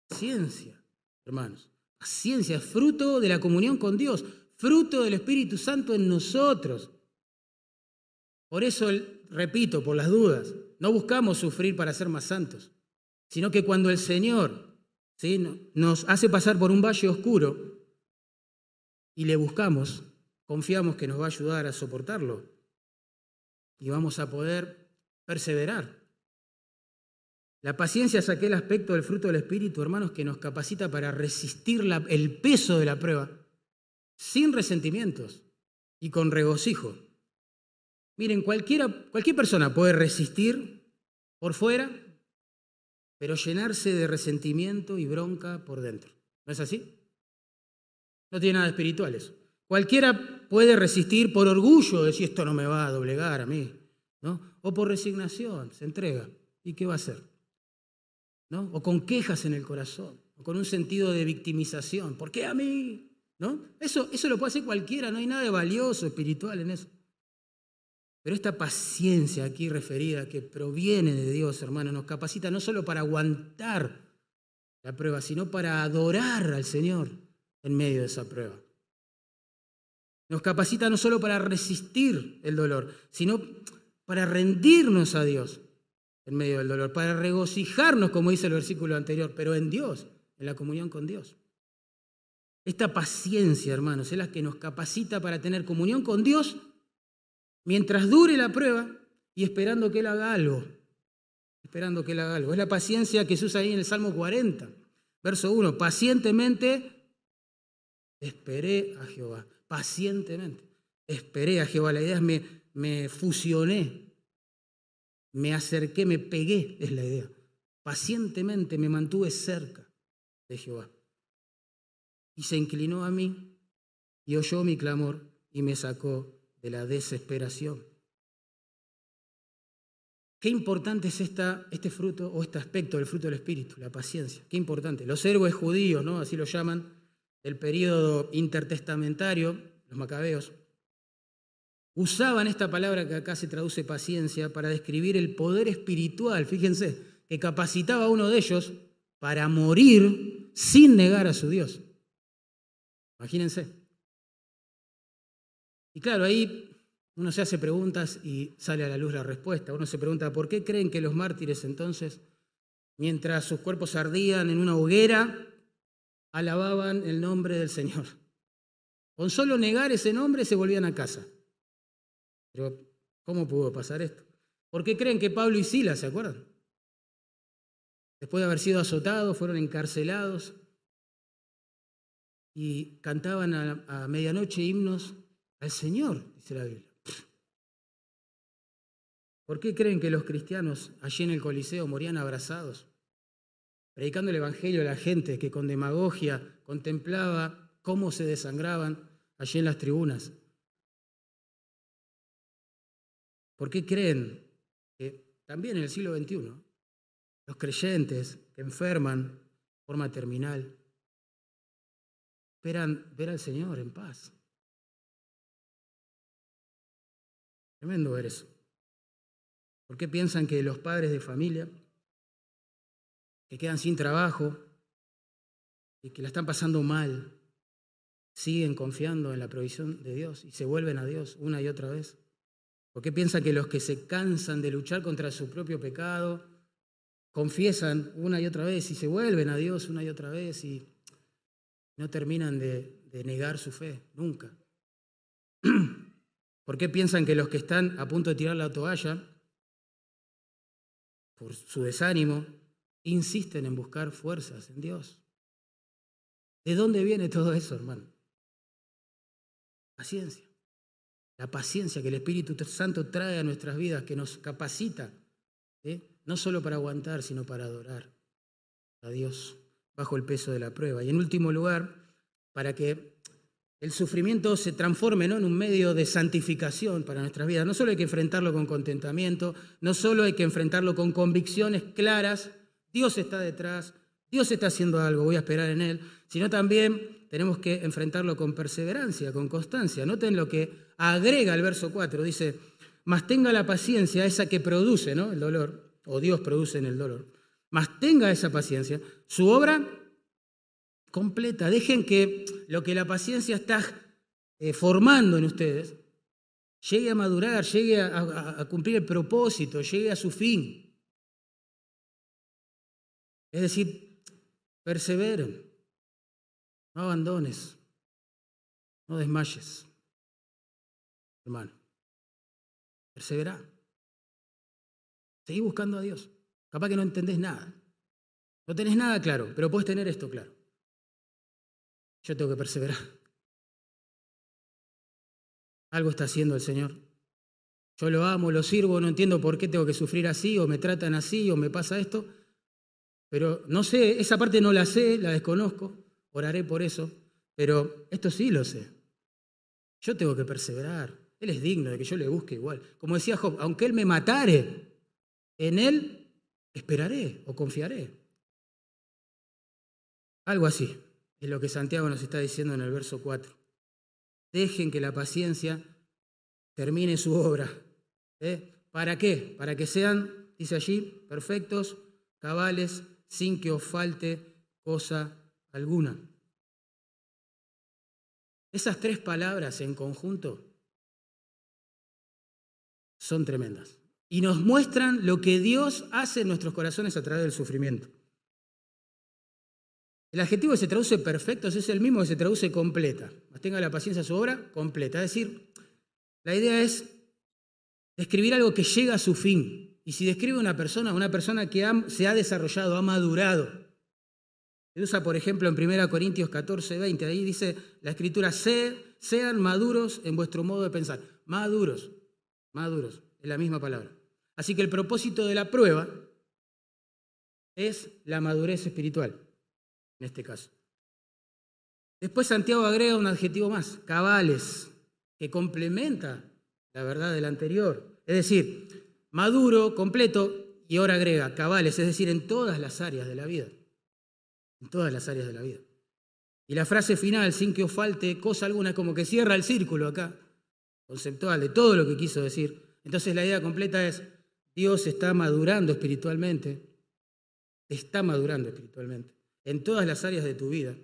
Speaker 1: paciencia, hermanos. Paciencia es fruto de la comunión con Dios, fruto del Espíritu Santo en nosotros. Por eso, repito, por las dudas, no buscamos sufrir para ser más santos, sino que cuando el Señor ¿sí? nos hace pasar por un valle oscuro y le buscamos, confiamos que nos va a ayudar a soportarlo y vamos a poder perseverar. La paciencia es aquel aspecto del fruto del Espíritu, hermanos, que nos capacita para resistir el peso de la prueba sin resentimientos y con regocijo. Miren, cualquiera, cualquier persona puede resistir por fuera, pero llenarse de resentimiento y bronca por dentro. ¿No es así? No tiene nada espiritual eso. Cualquiera puede resistir por orgullo, decir esto no me va a doblegar a mí, ¿no? O por resignación, se entrega. ¿Y qué va a hacer? ¿No? O con quejas en el corazón, o con un sentido de victimización. ¿Por qué a mí? ¿No? Eso, eso lo puede hacer cualquiera, no hay nada de valioso espiritual en eso. Pero esta paciencia aquí referida que proviene de Dios, hermano, nos capacita no solo para aguantar la prueba, sino para adorar al Señor en medio de esa prueba. Nos capacita no solo para resistir el dolor, sino para rendirnos a Dios en medio del dolor, para regocijarnos, como dice el versículo anterior, pero en Dios, en la comunión con Dios. Esta paciencia, hermanos, es la que nos capacita para tener comunión con Dios mientras dure la prueba y esperando que Él haga algo. Esperando que Él haga algo. Es la paciencia que se usa ahí en el Salmo 40, verso 1. Pacientemente esperé a Jehová pacientemente. Esperé a Jehová. La idea es me, me fusioné, me acerqué, me pegué, es la idea. Pacientemente me mantuve cerca de Jehová. Y se inclinó a mí y oyó mi clamor y me sacó de la desesperación. Qué importante es esta, este fruto o este aspecto del fruto del Espíritu, la paciencia. Qué importante. Los héroes judíos, ¿no? así lo llaman, del periodo intertestamentario, los macabeos, usaban esta palabra que acá se traduce paciencia para describir el poder espiritual, fíjense, que capacitaba a uno de ellos para morir sin negar a su Dios. Imagínense. Y claro, ahí uno se hace preguntas y sale a la luz la respuesta. Uno se pregunta, ¿por qué creen que los mártires entonces mientras sus cuerpos ardían en una hoguera, alababan el nombre del Señor. Con solo negar ese nombre se volvían a casa. Pero, ¿cómo pudo pasar esto? ¿Por qué creen que Pablo y Silas, se acuerdan? Después de haber sido azotados, fueron encarcelados y cantaban a, medianoche himnos al Señor, dice la Biblia. ¿Por qué creen que los cristianos allí en el Coliseo morían abrazados? Predicando el Evangelio a la gente que con demagogia contemplaba cómo se desangraban allí en las tribunas. ¿Por qué creen que también en el siglo XXI los creyentes que enferman de forma terminal esperan ver al Señor en paz? Tremendo ver eso. ¿Por qué piensan que los padres de familia que quedan sin trabajo y que la están pasando mal siguen confiando en la provisión de Dios y se vuelven a Dios una y otra vez? ¿Por qué piensan que los que se cansan de luchar contra su propio pecado confiesan una y otra vez y se vuelven a Dios una y otra vez y no terminan de, de negar su fe? Nunca. ¿Por qué piensan que los que están a punto de tirar la toalla por su desánimo insisten en buscar fuerzas en Dios? ¿De dónde viene todo eso, hermano? Paciencia. La paciencia que el Espíritu Santo trae a nuestras vidas, que nos capacita, no solo para aguantar, sino para adorar a Dios bajo el peso de la prueba. Y en último lugar, para que el sufrimiento se transforme ¿no? en un medio de santificación para nuestras vidas. No solo hay que enfrentarlo con contentamiento, no solo hay que enfrentarlo con convicciones claras, Dios está detrás, Dios está haciendo algo, voy a esperar en Él, sino también tenemos que enfrentarlo con perseverancia, con constancia. Noten lo que agrega el verso 4, dice, mas tenga la paciencia esa que produce ¿no? el dolor, o Dios produce en el dolor, mas tenga esa paciencia, su obra completa. Dejen que lo que la paciencia está eh, formando en ustedes llegue a madurar, llegue a cumplir el propósito, llegue a su fin. Es decir, perseveren. No abandones, no desmayes, hermano. Persevera. Seguí buscando a Dios. Capaz que no entendés nada. No tenés nada claro, pero puedes tener esto claro. Yo tengo que perseverar. Algo está haciendo el Señor. Yo lo amo, lo sirvo, no entiendo por qué tengo que sufrir así, o me tratan así, o me pasa esto. Pero no sé, esa parte no la sé, la desconozco oraré por eso, pero esto sí lo sé. Yo tengo que perseverar. Él es digno de que yo le busque igual. Como decía Job, aunque Él me matare, en Él esperaré o confiaré. Algo así es lo que Santiago nos está diciendo en el verso 4. Dejen que la paciencia termine su obra. ¿Eh? ¿Para qué? Para que sean, dice allí, perfectos, cabales, sin que os falte cosa alguna. Esas tres palabras en conjunto son tremendas y nos muestran lo que Dios hace en nuestros corazones a través del sufrimiento. El adjetivo que se traduce perfecto es el mismo que se traduce completa. Tenga la paciencia su obra completa. Es decir, la idea es describir algo que llega a su fin. Y si describe una persona, una persona que se ha desarrollado, ha madurado, se usa, por ejemplo, en 1 Corintios 14, 20. Ahí dice la escritura, sean maduros en vuestro modo de pensar. Maduros, maduros, es la misma palabra. Así que el propósito de la prueba es la madurez espiritual, en este caso. Después Santiago agrega un adjetivo más, cabales, que complementa la verdad del anterior. Es decir, maduro, completo, y ahora agrega cabales, es decir, en todas las áreas de la vida en todas las áreas de la vida. Y la frase final, sin que os falte cosa alguna, como que cierra el círculo acá, conceptual de todo lo que quiso decir. Entonces la idea completa es, Dios está madurando espiritualmente, está madurando espiritualmente, en todas las áreas de tu vida,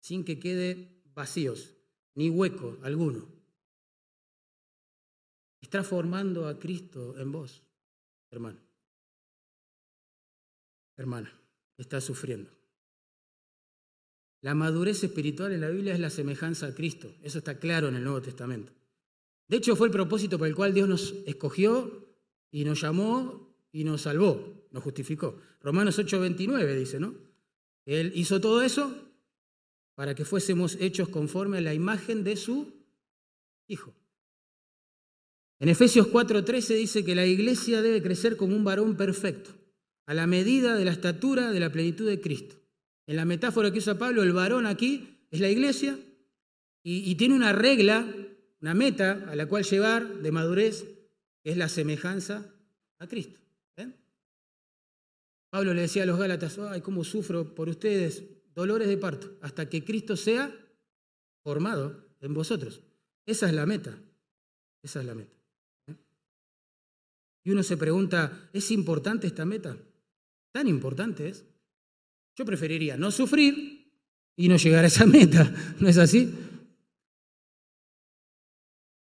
Speaker 1: sin que quede vacíos, ni hueco alguno. Está formando a Cristo en vos, hermano. hermana, está sufriendo. La madurez espiritual en la Biblia es la semejanza a Cristo. Eso está claro en el Nuevo Testamento. De hecho, fue el propósito por el cual Dios nos escogió y nos llamó y nos salvó, nos justificó. Romanos 8:29 dice, ¿no? Él hizo todo eso para que fuésemos hechos conforme a la imagen de su Hijo. En Efesios 4:13 dice que la iglesia debe crecer como un varón perfecto, a la medida de la estatura de la plenitud de Cristo. En la metáfora que usa Pablo, el varón aquí es la iglesia y, tiene una regla, una meta a la cual llevar de madurez, que es la semejanza a Cristo. Pablo le decía a los Gálatas, ay, cómo sufro por ustedes, dolores de parto, hasta que Cristo sea formado en vosotros. Esa es la meta, esa es la meta. Y uno se pregunta, ¿es importante esta meta? ¿Tan importante es? Yo preferiría no sufrir y no llegar a esa meta, ¿no es así?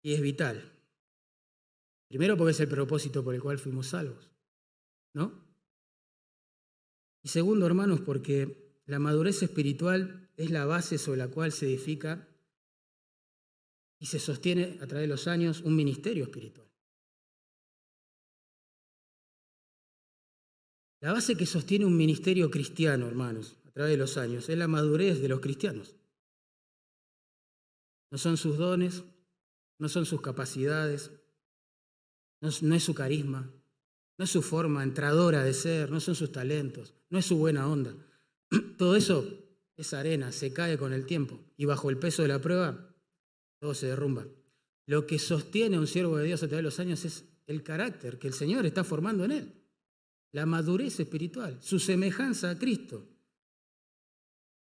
Speaker 1: Y es vital. Primero porque es el propósito por el cual fuimos salvos, ¿no? Y segundo, hermanos, porque la madurez espiritual es la base sobre la cual se edifica y se sostiene a través de los años un ministerio espiritual. La base que sostiene un ministerio cristiano, hermanos, a través de los años, es la madurez de los cristianos. No son sus dones, no son sus capacidades, no es, su carisma, no es su forma entradora de ser, no son sus talentos, no es su buena onda. Todo eso es arena, se cae con el tiempo y bajo el peso de la prueba todo se derrumba. Lo que sostiene a un siervo de Dios a través de los años es el carácter que el Señor está formando en él la madurez espiritual, su semejanza a Cristo,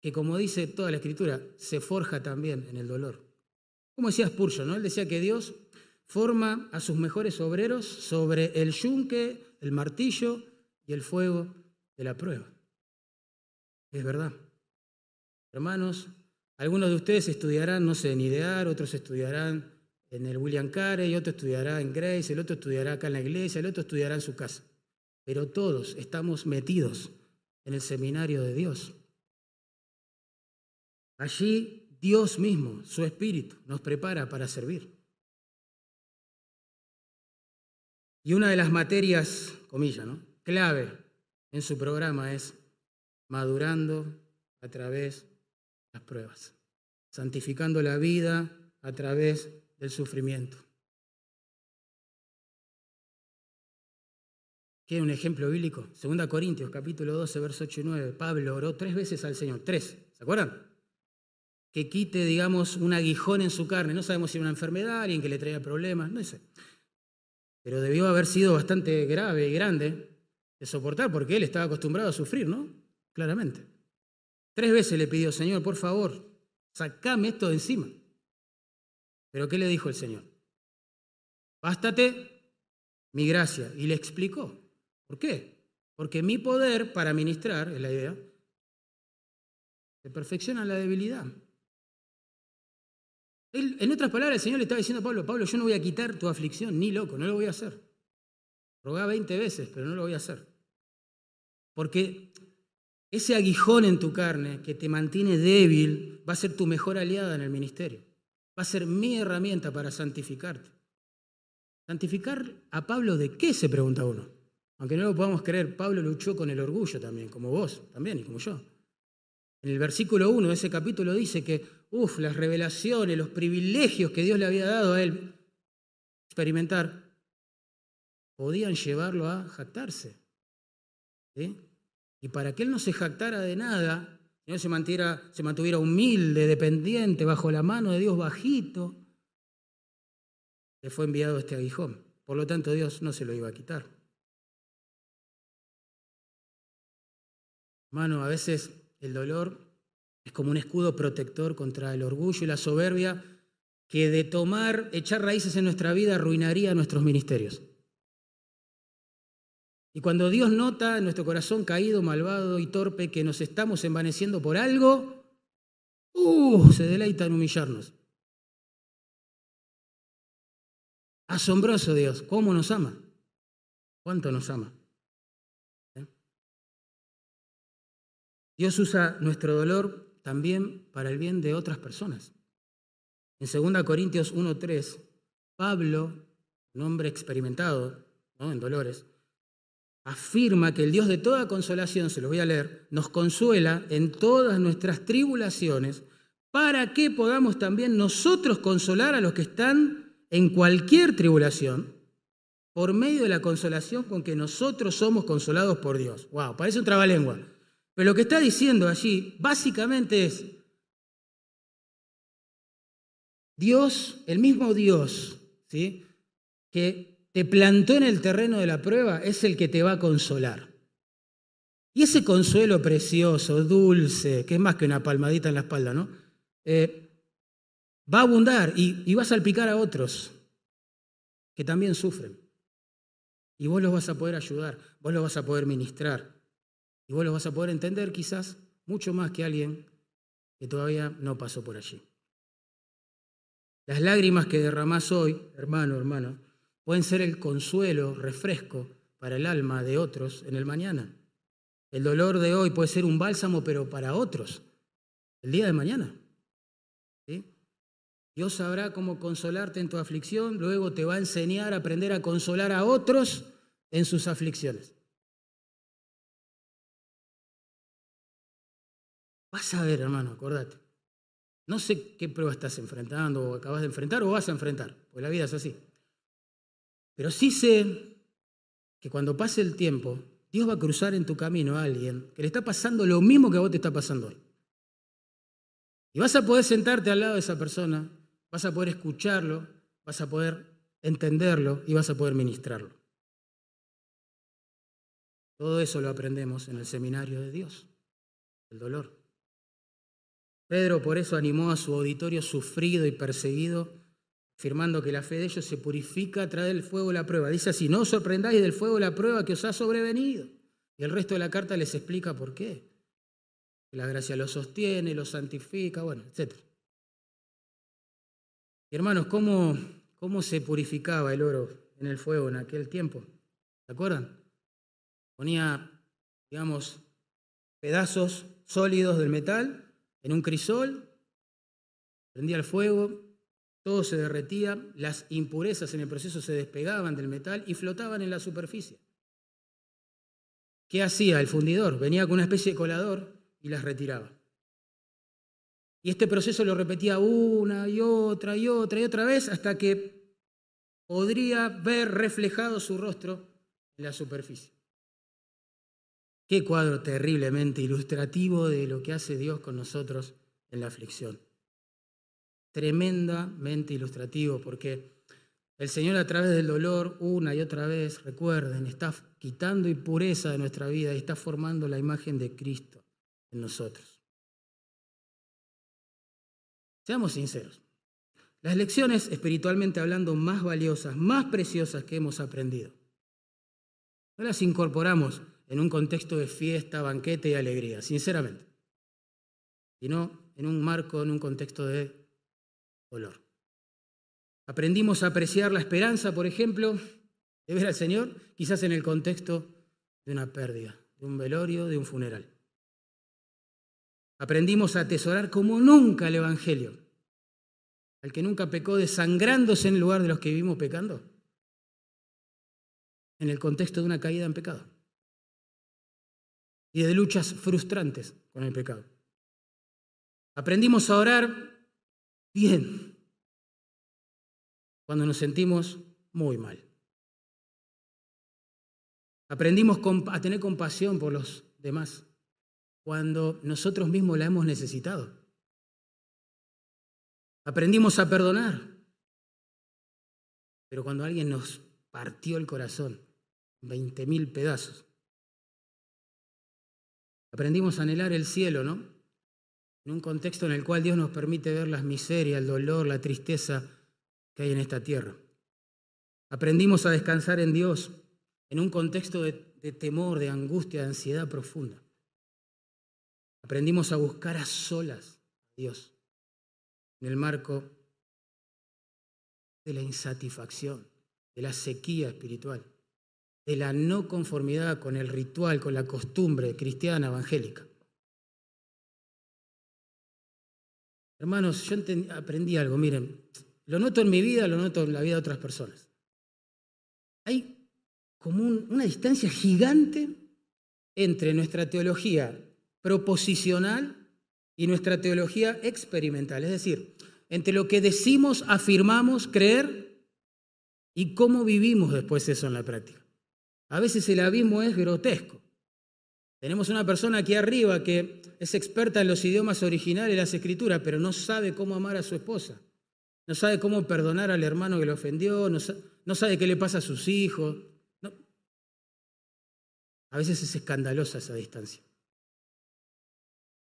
Speaker 1: que como dice toda la escritura, se forja también en el dolor. Como decía Spurgeon, ¿no? Él decía que Dios forma a sus mejores obreros sobre el yunque, el martillo y el fuego de la prueba. Es verdad. Hermanos, algunos de ustedes estudiarán, no sé, en Idear, otros estudiarán en el William Carey, otro estudiará en Grace, el otro estudiará acá en la iglesia, el otro estudiará en su casa pero todos estamos metidos en el seminario de Dios. Allí Dios mismo, su Espíritu, nos prepara para servir. Y una de las materias, comillas, ¿no? clave en su programa es madurando a través de las pruebas, santificando la vida a través del sufrimiento. ¿Quiere un ejemplo bíblico? Segunda Corintios, capítulo 12, verso 8 y 9. Pablo oró tres veces al Señor. Tres. ¿Se acuerdan? Que quite, digamos, un aguijón en su carne. No sabemos si era una enfermedad, alguien que le traía problemas, no sé. Pero debió haber sido bastante grave y grande de soportar porque él estaba acostumbrado a sufrir, ¿no? Claramente. Tres veces le pidió, Señor, por favor, sacame esto de encima. Pero ¿qué le dijo el Señor? Bástate mi gracia. Y le explicó. ¿Por qué? Porque mi poder para ministrar, es la idea, se perfecciona la debilidad. En otras palabras, el Señor le estaba diciendo a Pablo, Pablo, yo no voy a quitar tu aflicción, ni loco, no lo voy a hacer. Rogá 20 veces, pero no lo voy a hacer. Porque ese aguijón en tu carne que te mantiene débil va a ser tu mejor aliada en el ministerio. Va a ser mi herramienta para santificarte. ¿Santificar a Pablo de qué? se pregunta uno. Aunque no lo podamos creer, Pablo luchó con el orgullo también, como vos también y como yo. En el versículo 1 de ese capítulo dice que, uff, las revelaciones, los privilegios que Dios le había dado a él experimentar, podían llevarlo a jactarse. Y para que él no se jactara de nada, no se mantuviera, se mantuviera humilde, dependiente, bajo la mano de Dios bajito, le fue enviado este aguijón. Por lo tanto, Dios no se lo iba a quitar. Hermano, a veces el dolor es como un escudo protector contra el orgullo y la soberbia que de tomar, echar raíces en nuestra vida arruinaría nuestros ministerios. Y cuando Dios nota en nuestro corazón caído, malvado y torpe que nos estamos envaneciendo por algo, ¡uh! se deleita en humillarnos. Asombroso Dios, ¿cómo nos ama? ¿Cuánto nos ama? Dios usa nuestro dolor también para el bien de otras personas. En 2 Corintios 1.3, Pablo, un hombre experimentado en dolores, afirma que el Dios de toda consolación, se lo voy a leer, nos consuela en todas nuestras tribulaciones para que podamos también nosotros consolar a los que están en cualquier tribulación por medio de la consolación con que nosotros somos consolados por Dios. Wow, parece un trabalengua. Pero lo que está diciendo allí básicamente es, Dios, el mismo Dios, ¿sí? que te plantó en el terreno de la prueba, es el que te va a consolar. Y ese consuelo precioso, dulce, que es más que una palmadita en la espalda, ¿no? Eh, va a abundar y, y va a salpicar a otros que también sufren. Y vos los vas a poder ayudar, vos los vas a poder ministrar. Y vos los vas a poder entender quizás mucho más que alguien que todavía no pasó por allí. Las lágrimas que derramás hoy, hermano, hermano, pueden ser el consuelo, refresco para el alma de otros en el mañana. El dolor de hoy puede ser un bálsamo, pero para otros, el día de mañana. Dios sabrá cómo consolarte en tu aflicción, luego te va a enseñar a aprender a consolar a otros en sus aflicciones. Vas a ver, hermano, acordate. No sé qué prueba estás enfrentando o acabas de enfrentar o vas a enfrentar, porque la vida es así. Pero sí sé que cuando pase el tiempo, Dios va a cruzar en tu camino a alguien que le está pasando lo mismo que a vos te está pasando hoy. Y vas a poder sentarte al lado de esa persona, vas a poder escucharlo, vas a poder entenderlo y vas a poder ministrarlo. Todo eso lo aprendemos en el seminario de Dios, el dolor. Pedro por eso animó a su auditorio sufrido y perseguido, afirmando que la fe de ellos se purifica a través del fuego la prueba. Dice así, no os sorprendáis del fuego la prueba que os ha sobrevenido. Y el resto de la carta les explica por qué. La gracia los sostiene, los santifica, bueno, etc. Y hermanos, ¿cómo, ¿cómo se purificaba el oro en el fuego en aquel tiempo? ¿Se acuerdan? Ponía, digamos, pedazos sólidos del metal en un crisol, prendía el fuego, todo se derretía, las impurezas en el proceso se despegaban del metal y flotaban en la superficie. ¿Qué hacía el fundidor? Venía con una especie de colador y las retiraba. Y este proceso lo repetía una y otra y otra y otra vez hasta que podría ver reflejado su rostro en la superficie. Qué cuadro terriblemente ilustrativo de lo que hace Dios con nosotros en la aflicción. Tremendamente ilustrativo porque el Señor a través del dolor, una y otra vez, recuerden, está quitando impureza de nuestra vida y está formando la imagen de Cristo en nosotros. Seamos sinceros. Las lecciones, espiritualmente hablando, más valiosas, más preciosas que hemos aprendido, no las incorporamos en un contexto de fiesta, banquete y alegría, sinceramente, sino en un marco, en un contexto de dolor. Aprendimos a apreciar la esperanza, por ejemplo, de ver al Señor, quizás en el contexto de una pérdida, de un velorio, de un funeral. Aprendimos a atesorar como nunca el Evangelio, al que nunca pecó desangrándose en lugar de los que vivimos pecando, en el contexto de una caída en pecado y de luchas frustrantes con el pecado. Aprendimos a orar bien cuando nos sentimos muy mal. Aprendimos a tener compasión por los demás cuando nosotros mismos la hemos necesitado. Aprendimos a perdonar, pero cuando alguien nos partió el corazón, 20 mil pedazos, Aprendimos a anhelar el cielo, ¿no? En un contexto en el cual Dios nos permite ver las miserias, el dolor, la tristeza que hay en esta tierra. Aprendimos a descansar en Dios en un contexto de, temor, de angustia, de ansiedad profunda. Aprendimos a buscar a solas a Dios en el marco de la insatisfacción, de la sequía espiritual de la no conformidad con el ritual, con la costumbre cristiana evangélica. Hermanos, yo aprendí algo, miren, lo noto en mi vida, lo noto en la vida de otras personas. Hay como una distancia gigante entre nuestra teología proposicional y nuestra teología experimental. Es decir, entre lo que decimos, afirmamos, creer y cómo vivimos después eso en la práctica. A veces el abismo es grotesco. Tenemos una persona aquí arriba que es experta en los idiomas originales de las escrituras, pero no sabe cómo amar a su esposa. No sabe cómo perdonar al hermano que le ofendió, no sabe, qué le pasa a sus hijos. A veces es escandalosa esa distancia.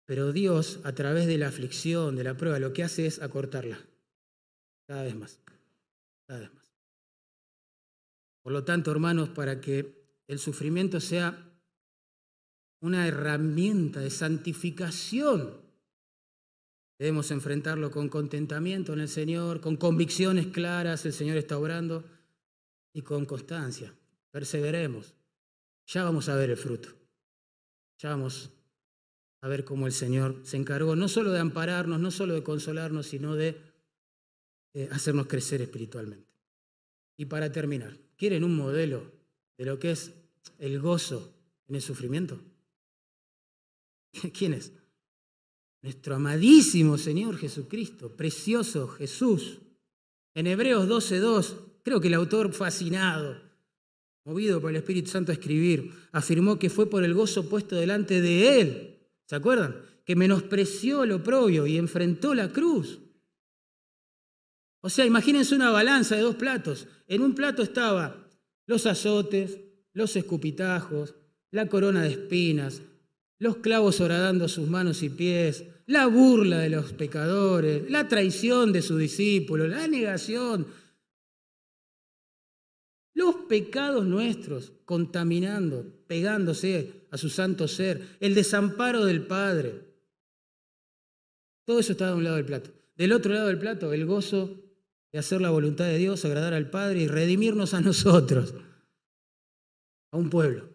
Speaker 1: Pero Dios, a través de la aflicción, de la prueba, lo que hace es acortarla. Cada vez más. Cada vez más. Por lo tanto, hermanos, para que el sufrimiento sea una herramienta de santificación, debemos enfrentarlo con contentamiento en el Señor, con convicciones claras, el Señor está obrando, y con constancia. Perseveremos. Ya vamos a ver el fruto. Ya vamos a ver cómo el Señor se encargó no solo de ampararnos, no solo de consolarnos, sino de eh, hacernos crecer espiritualmente. Y para terminar, ¿quieren un modelo de lo que es el gozo en el sufrimiento? ¿Quién es? Nuestro amadísimo Señor Jesucristo, precioso Jesús. En Hebreos 12.2, creo que el autor fascinado, movido por el Espíritu Santo a escribir, afirmó que fue por el gozo puesto delante de Él ¿Se acuerdan? Que menospreció lo propio y enfrentó la cruz. O sea, imagínense una balanza de dos platos. En un plato estaba los azotes, los escupitajos, la corona de espinas, los clavos horadando sus manos y pies, la burla de los pecadores, la traición de sus discípulos, la negación, los pecados nuestros contaminando, pegándose a su santo ser, el desamparo del Padre. Todo eso está de un lado del plato. Del otro lado del plato, el gozo de hacer la voluntad de Dios, agradar al Padre y redimirnos a nosotros, a un pueblo.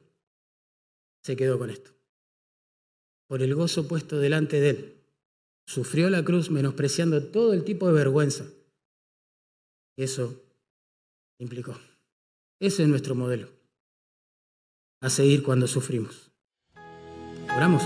Speaker 1: Se quedó con esto. Por el gozo puesto delante de él. Sufrió la cruz menospreciando todo el tipo de vergüenza. Eso implicó. Ese es nuestro modelo a seguir cuando sufrimos. Oramos.